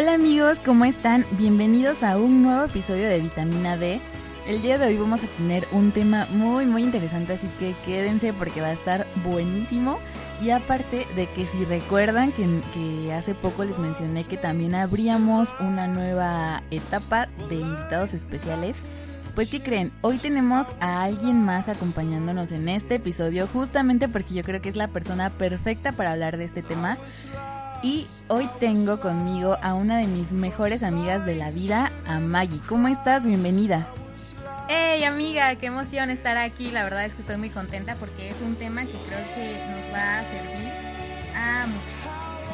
Hola amigos, ¿cómo están? Bienvenidos a un nuevo episodio de Vitamina D. El día de hoy vamos a tener un tema muy muy interesante, así que quédense porque va a estar buenísimo. Y aparte de que si recuerdan que, hace poco les mencioné que también abríamos una nueva etapa de invitados especiales, pues ¿qué creen? Hoy tenemos a alguien más acompañándonos en este episodio justamente porque yo creo que es la persona perfecta para hablar de este tema. Y hoy tengo conmigo a una de mis mejores amigas de la vida, a Maggie. ¿Cómo estás? Bienvenida. Hey amiga, qué emoción estar aquí. La verdad es que estoy muy contenta porque es un tema que creo que nos va a servir a muchos.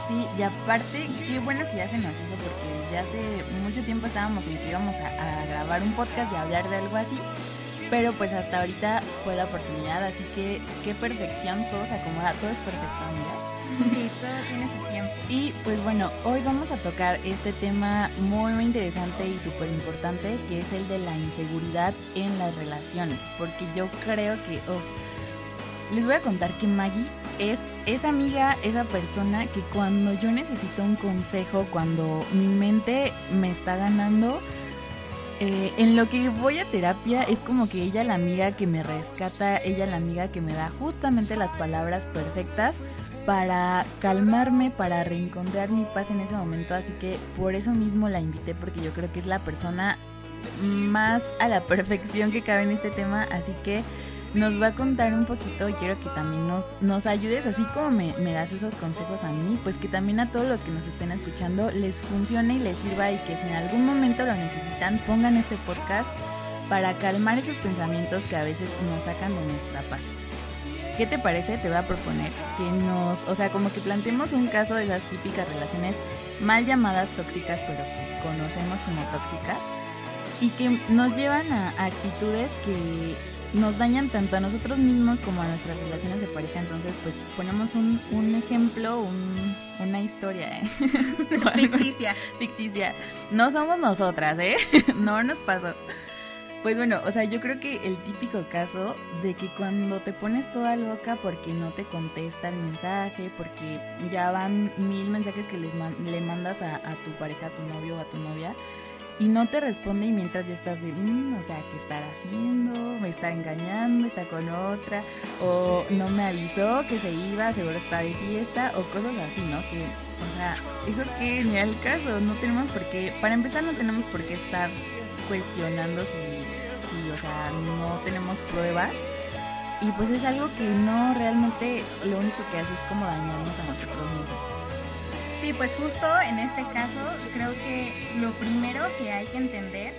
Sí, y aparte, qué bueno que ya se nos hizo porque ya hace mucho tiempo estábamos en que íbamos a, a grabar un podcast y hablar de algo así. Pero pues hasta ahorita fue la oportunidad, así que qué perfección, todo se acomoda, todo es perfecto, amiga. Sí, todo tiene su tiempo. Y pues bueno, hoy vamos a tocar este tema muy, muy interesante y súper importante, que es el de la inseguridad en las relaciones. Porque yo creo que, oh, les voy a contar que Maggie es esa amiga, esa persona que cuando yo necesito un consejo, cuando mi mente me está ganando, eh, en lo que voy a terapia es como que ella la amiga que me rescata, ella la amiga que me da justamente las palabras perfectas para calmarme, para reencontrar mi paz en ese momento. Así que por eso mismo la invité, porque yo creo que es la persona más a la perfección que cabe en este tema. Así que nos va a contar un poquito y quiero que también nos, nos ayudes, así como me, me, das esos consejos a mí, pues que también a todos los que nos estén escuchando les funcione y les sirva y que si en algún momento lo necesitan, pongan este podcast para calmar esos pensamientos que a veces nos sacan de nuestra paz. ¿Qué te parece? Te voy a proponer que nos, o sea, como que planteemos un caso de esas típicas relaciones mal llamadas tóxicas, pero que conocemos como tóxicas, y que nos llevan a, a actitudes que nos dañan tanto a nosotros mismos como a nuestras relaciones de pareja. Entonces, pues ponemos un, un ejemplo, un, una historia, ¿eh? Ficticia. Ficticia. No somos nosotras, ¿eh? no nos pasó. Pues bueno, o sea, yo creo que el típico caso de que cuando te pones toda loca porque no te contesta el mensaje, porque ya van mil mensajes que les man le mandas a, tu pareja, a tu novio o a tu novia, y no te responde y mientras ya estás de, mmm, o sea, ¿qué estará haciendo? ¿Me está engañando? ¿Está con otra? ¿O no me avisó que se iba? ¿Seguro está de fiesta? O cosas así, ¿no? Que, o sea, eso que ni al caso, no tenemos por qué, para empezar no tenemos por qué estar cuestionando si, o sea, no tenemos pruebas. Y pues es algo que no realmente lo único que hace es como dañarnos a nosotros mismos. Sí, pues justo en este caso creo que lo primero que hay que entender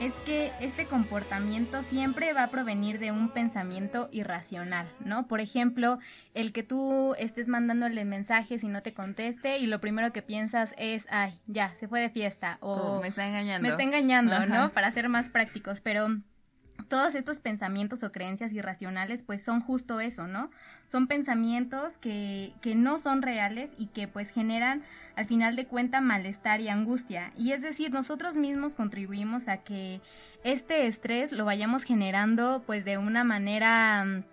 es que este comportamiento siempre va a provenir de un pensamiento irracional, ¿no? Por ejemplo, el que tú estés mandándole mensajes y no te conteste y lo primero que piensas es, ay, ya, se fue de fiesta o oh, me está engañando. Me está engañando, Ajá. ¿no? Para ser más prácticos, pero todos estos pensamientos o creencias irracionales pues son justo eso, ¿no? Son pensamientos que, que no son reales y que pues generan al final de cuenta malestar y angustia. Y es decir, nosotros mismos contribuimos a que este estrés lo vayamos generando pues de una manera mm,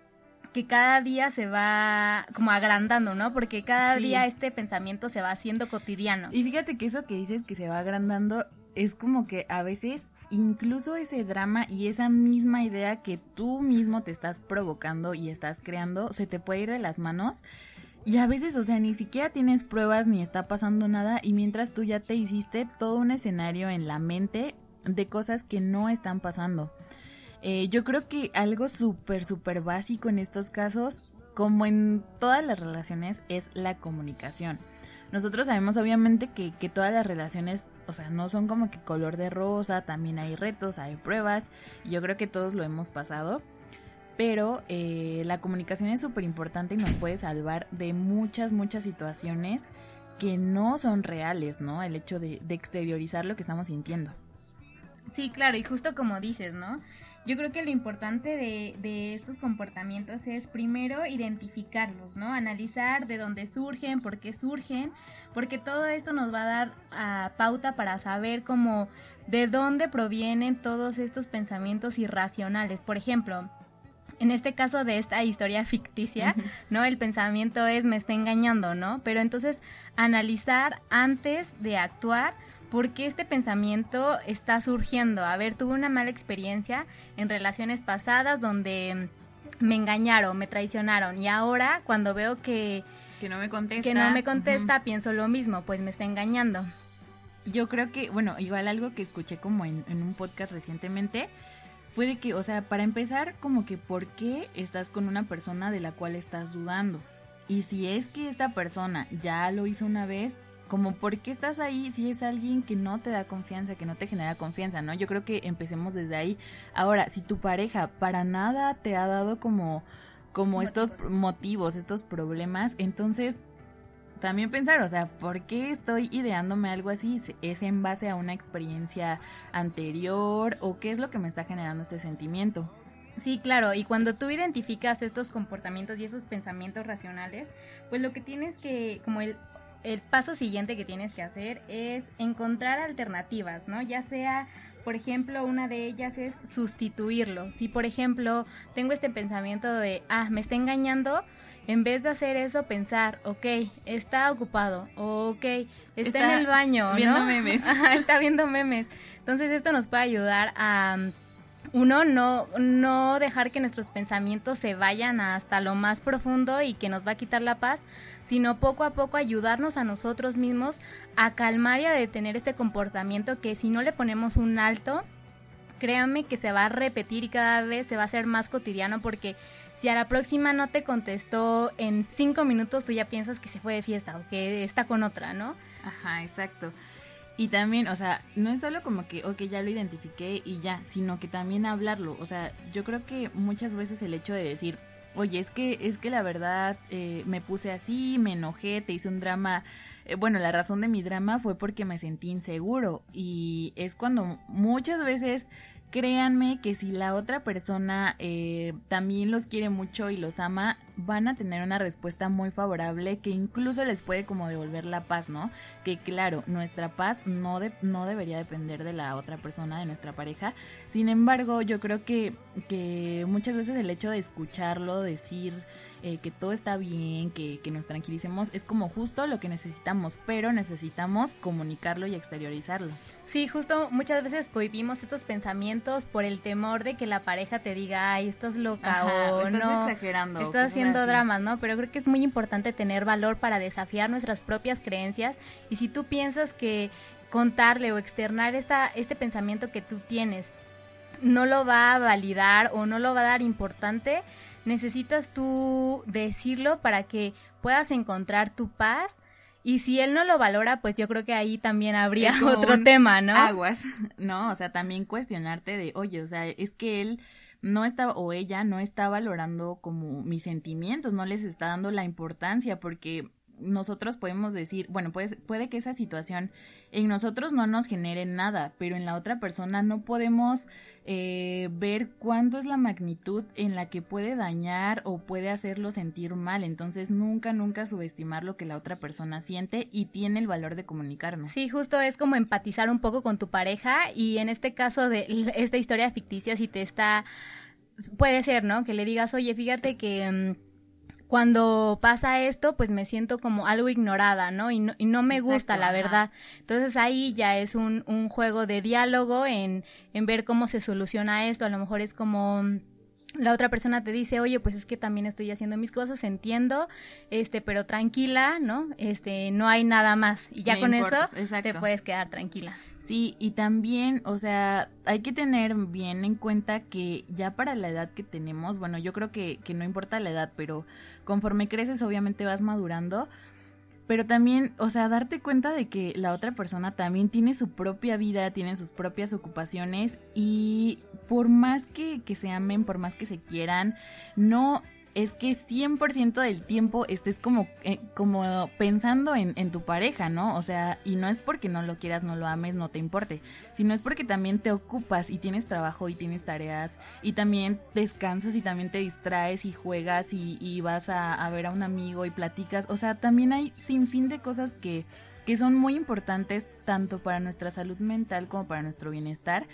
que cada día se va como agrandando, ¿no? Porque cada sí. día este pensamiento se va haciendo cotidiano. Y fíjate que eso que dices que se va agrandando es como que a veces incluso ese drama y esa misma idea que tú mismo te estás provocando y estás creando se te puede ir de las manos. Y a veces, o sea, ni siquiera tienes pruebas ni está pasando nada y mientras tú ya te hiciste todo un escenario en la mente de cosas que no están pasando. Eh, yo creo que algo súper, súper básico en estos casos, como en todas las relaciones, es la comunicación. Nosotros sabemos obviamente que, que todas las relaciones o sea, no son como que color de rosa, también hay retos, hay pruebas, yo creo que todos lo hemos pasado, pero eh, la comunicación es súper importante y nos puede salvar de muchas, muchas situaciones que no son reales, ¿no? El hecho de, de exteriorizar lo que estamos sintiendo. Sí, claro, y justo como dices, ¿no? Yo creo que lo importante de, de, estos comportamientos es primero identificarlos, ¿no? Analizar de dónde surgen, por qué surgen, porque todo esto nos va a dar uh, pauta para saber cómo de dónde provienen todos estos pensamientos irracionales. Por ejemplo, en este caso de esta historia ficticia, uh -huh. ¿no? El pensamiento es me está engañando, ¿no? Pero entonces analizar antes de actuar por qué este pensamiento está surgiendo. A ver, tuve una mala experiencia en relaciones pasadas donde me engañaron, me traicionaron y ahora cuando veo que que no me contesta, que no me contesta, pienso lo mismo, pues me está engañando. Yo creo que, bueno, igual algo que escuché como en, en un podcast recientemente fue de que, o sea, para empezar, como que por qué estás con una persona de la cual estás dudando. Y si es que esta persona ya lo hizo una vez, como por qué estás ahí si es alguien que no te da confianza, que no te genera confianza, ¿no? Yo creo que empecemos desde ahí. Ahora, si tu pareja para nada te ha dado como como estos motivos, estos problemas, entonces también pensar, o sea, ¿por qué estoy ideándome algo así? ¿Es en base a una experiencia anterior o qué es lo que me está generando este sentimiento? Sí, claro, y cuando tú identificas estos comportamientos y esos pensamientos racionales, pues lo que tienes que, como el el paso siguiente que tienes que hacer es encontrar alternativas, ¿no? Ya sea, por ejemplo, una de ellas es sustituirlo. Si, por ejemplo, tengo este pensamiento de, ah, me está engañando, en vez de hacer eso, pensar, ok, está ocupado, ok, está, en el baño, viendo memes. está viendo memes. Entonces, esto nos puede ayudar a uno, no, no dejar que nuestros pensamientos se vayan hasta lo más profundo y que nos va a quitar la paz, sino poco a poco ayudarnos a nosotros mismos a calmar y a detener este comportamiento que si no le ponemos un alto, créanme que se va a repetir y cada vez se va a hacer más cotidiano porque si a la próxima no te contestó en cinco minutos, tú ya piensas que se fue de fiesta o que está con otra, ¿no? Ajá, exacto. Y también, o sea, no es solo como que, ok, ya lo identifiqué y ya, sino que también hablarlo. O sea, yo creo que muchas veces el hecho de decir, oye, es que, es que la verdad eh, me puse así, me enojé, te hice un drama. Eh, bueno, la razón de mi drama fue porque me sentí inseguro. Y es cuando muchas veces créanme que si la otra persona eh, también los quiere mucho y los ama, van a tener una respuesta muy favorable que incluso les puede como devolver la paz, ¿no? Que claro, nuestra paz no, no debería depender de la otra persona, de nuestra pareja. Sin embargo, yo creo que, que muchas veces el hecho de escucharlo, decir eh, que todo está bien, que, que nos tranquilicemos, es como justo lo que necesitamos, pero necesitamos comunicarlo y exteriorizarlo. Sí, justo muchas veces cohibimos estos pensamientos por el temor de que la pareja te diga, ay, estás loca o estás no. exagerando. Estás haciendo dramas, ¿no? Pero creo que es muy importante tener valor para desafiar nuestras propias creencias. Y si tú piensas que contarle o externar esta, este pensamiento que tú tienes no lo va a validar o no lo va a dar importante, necesitas tú decirlo para que puedas encontrar tu paz. Y si él no lo valora, pues yo creo que ahí también habría otro tema, ¿no? Aguas, ¿no? O sea, también cuestionarte de, oye, o sea, es que él no está o ella no está valorando como mis sentimientos, no les está dando la importancia porque nosotros podemos decir, bueno, pues puede que esa situación en nosotros no nos genere nada, pero en la otra persona no podemos eh, ver cuánto es la magnitud en la que puede dañar o puede hacerlo sentir mal. Entonces nunca, nunca subestimar lo que la otra persona siente y tiene el valor de comunicarnos. Sí, justo es como empatizar un poco con tu pareja y en este caso de esta historia ficticia, si te está, puede ser, ¿no? Que le digas, oye, fíjate que... Mm, cuando pasa esto, pues me siento como algo ignorada, ¿no? Y no, y no me gusta, la verdad. Entonces ahí ya es un, un juego de diálogo en, en ver cómo se soluciona esto. A lo mejor es como la otra persona te dice, oye, pues es que también estoy haciendo mis cosas, entiendo, este, pero tranquila, ¿no? Este, no hay nada más. Y ya con eso te puedes quedar tranquila. Sí, y también, o sea, hay que tener bien en cuenta que ya para la edad que tenemos, bueno, yo creo que, que no importa la edad, pero conforme creces obviamente vas madurando, pero también, o sea, darte cuenta de que la otra persona también tiene su propia vida, tiene sus propias ocupaciones y por más que, que se amen, por más que se quieran, no es que 100% del tiempo estés como, eh, como pensando en, en, tu pareja, ¿no? O sea, y no es porque no lo quieras, no lo ames, no te importe, sino es porque también te ocupas y tienes trabajo y tienes tareas y también descansas y también te distraes y juegas y, y vas a, a, ver a un amigo y platicas. O sea, también hay sin fin de cosas que, que son muy importantes tanto para nuestra salud mental como para nuestro bienestar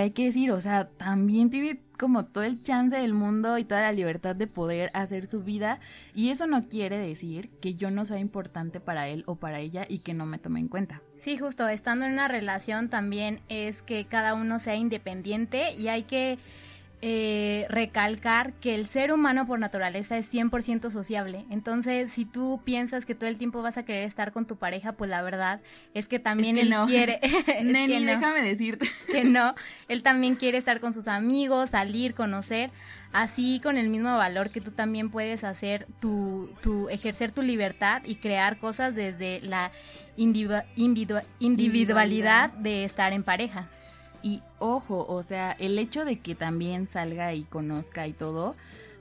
hay que decir, o sea, también tiene como todo el chance del mundo y toda la libertad de poder hacer su vida y eso no quiere decir que yo no sea importante para él o para ella y que no me tome en cuenta. Sí, justo, estando en una relación también es que cada uno sea independiente y hay que eh, recalcar que el ser humano por naturaleza es 100% sociable. Entonces, si tú piensas que todo el tiempo vas a querer estar con tu pareja, pues la verdad es que también él quiere. Neni, déjame decirte. Que no. Él también quiere estar con sus amigos, salir, conocer. Así con el mismo valor que tú también puedes hacer tu, tu ejercer tu libertad y crear cosas desde la individualidad de estar en pareja. Y ojo, o sea, el hecho de que también salga y conozca y todo,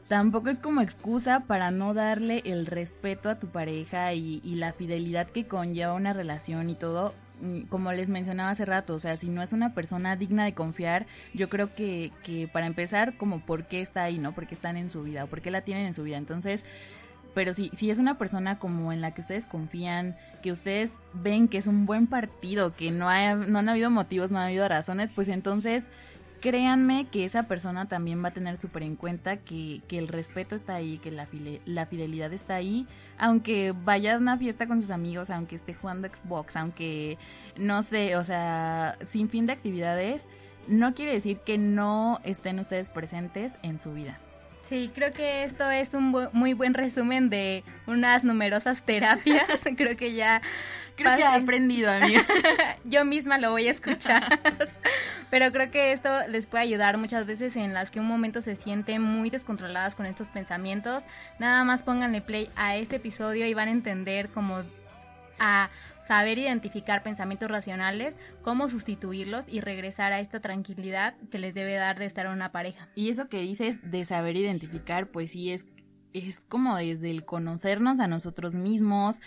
tampoco es como excusa para no darle el respeto a tu pareja y, la fidelidad que conlleva una relación y todo. Mm, como les mencionaba hace rato, o sea, si no es una persona digna de confiar, yo creo que, que para empezar, como por qué está ahí, ¿no? ¿Por qué están en su vida o por qué la tienen en su vida? Entonces, pero si, si es una persona como en la que ustedes confían, que ustedes ven que es un buen partido, que no, ha, no han habido motivos, no ha habido razones, pues entonces créanme que esa persona también va a tener súper en cuenta que, que, el respeto está ahí, que la, la fidelidad está ahí, aunque vaya a una fiesta con sus amigos, aunque esté jugando Xbox, aunque no sé, o sea, sin fin de actividades, no quiere decir que no estén ustedes presentes en su vida. Sí, creo que esto es un muy buen resumen de unas numerosas terapias. creo que ya... Creo que he aprendido, amiga. Yo misma lo voy a escuchar. Pero creo que esto les puede ayudar muchas veces en las que un momento se sienten muy descontroladas con estos pensamientos. Nada más pónganle play a este episodio y van a entender cómo a saber identificar pensamientos racionales, cómo sustituirlos y regresar a esta tranquilidad que les debe dar de estar en una pareja. Y eso que dices de saber identificar, pues sí es es como desde el conocernos a nosotros mismos,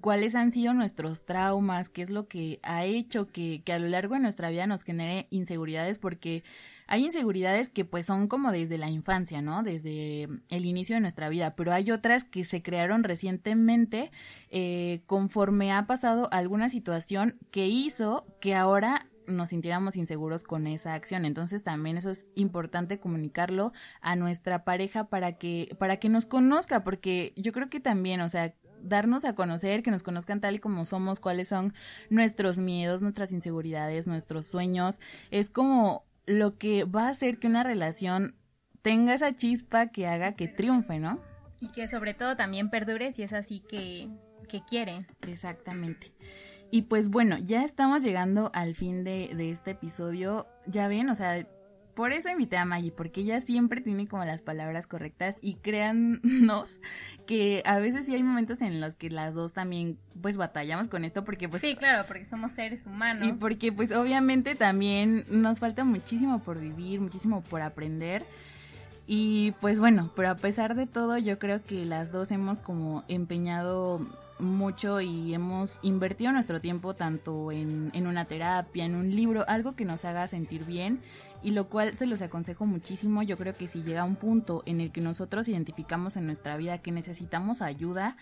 cuáles han sido nuestros traumas, qué es lo que ha hecho que, que a lo largo de nuestra vida nos genere inseguridades, porque hay inseguridades que pues son como desde la infancia, ¿no? Desde el inicio de nuestra vida, pero hay otras que se crearon recientemente eh, conforme ha pasado alguna situación que hizo que ahora nos sintiéramos inseguros con esa acción. Entonces también eso es importante comunicarlo a nuestra pareja para que, para que nos conozca, porque yo creo que también, o sea, darnos a conocer, que nos conozcan tal y como somos, cuáles son nuestros miedos, nuestras inseguridades, nuestros sueños, es como lo que va a hacer que una relación tenga esa chispa que haga que triunfe, ¿no? Y que sobre todo también perdure si es así que, que quiere. Exactamente. Y pues bueno, ya estamos llegando al fin de, de este episodio. Ya ven, o sea, por eso invité a Maggie, porque ella siempre tiene como las palabras correctas y créannos que a veces sí hay momentos en los que las dos también pues batallamos con esto porque pues... Sí, claro, porque somos seres humanos. Y porque pues obviamente también nos falta muchísimo por vivir, muchísimo por aprender. Y pues bueno, pero a pesar de todo yo creo que las dos hemos como empeñado mucho y hemos invertido nuestro tiempo tanto en, en, una terapia, en un libro, algo que nos haga sentir bien y lo cual se los aconsejo muchísimo. Yo creo que si llega un punto en el que nosotros identificamos en nuestra vida que necesitamos ayuda,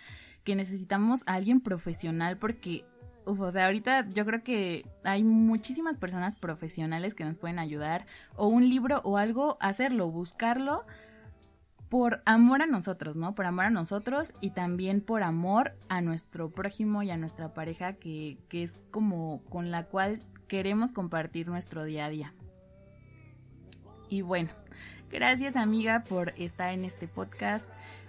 que necesitamos a alguien profesional porque... o sea, ahorita yo creo que hay muchísimas personas profesionales que nos pueden ayudar, o un libro o algo, hacerlo, buscarlo, por amor a nosotros, ¿no? Por amor a nosotros y también por amor a nuestro prójimo y a nuestra pareja que, que es como con la cual queremos compartir nuestro día a día. Y bueno, gracias amiga por estar en este podcast.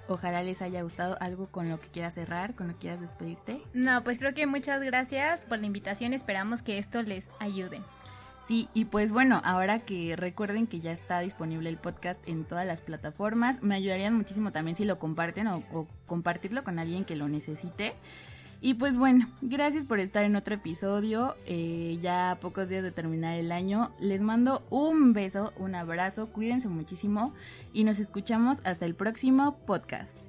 Ojalá les haya gustado algo con lo que quieras cerrar, con lo que quieras despedirte. No, pues creo que muchas gracias por la invitación. Esperamos que esto les ayude. Sí, y pues bueno, ahora que recuerden que ya está disponible el podcast en todas las plataformas, me ayudarían muchísimo también si lo comparten o, compartirlo con alguien que lo necesite. Y pues bueno, gracias por estar en otro episodio. Eh, ya a pocos días de terminar el año. Les mando un beso, un abrazo, cuídense muchísimo y nos escuchamos hasta el próximo podcast.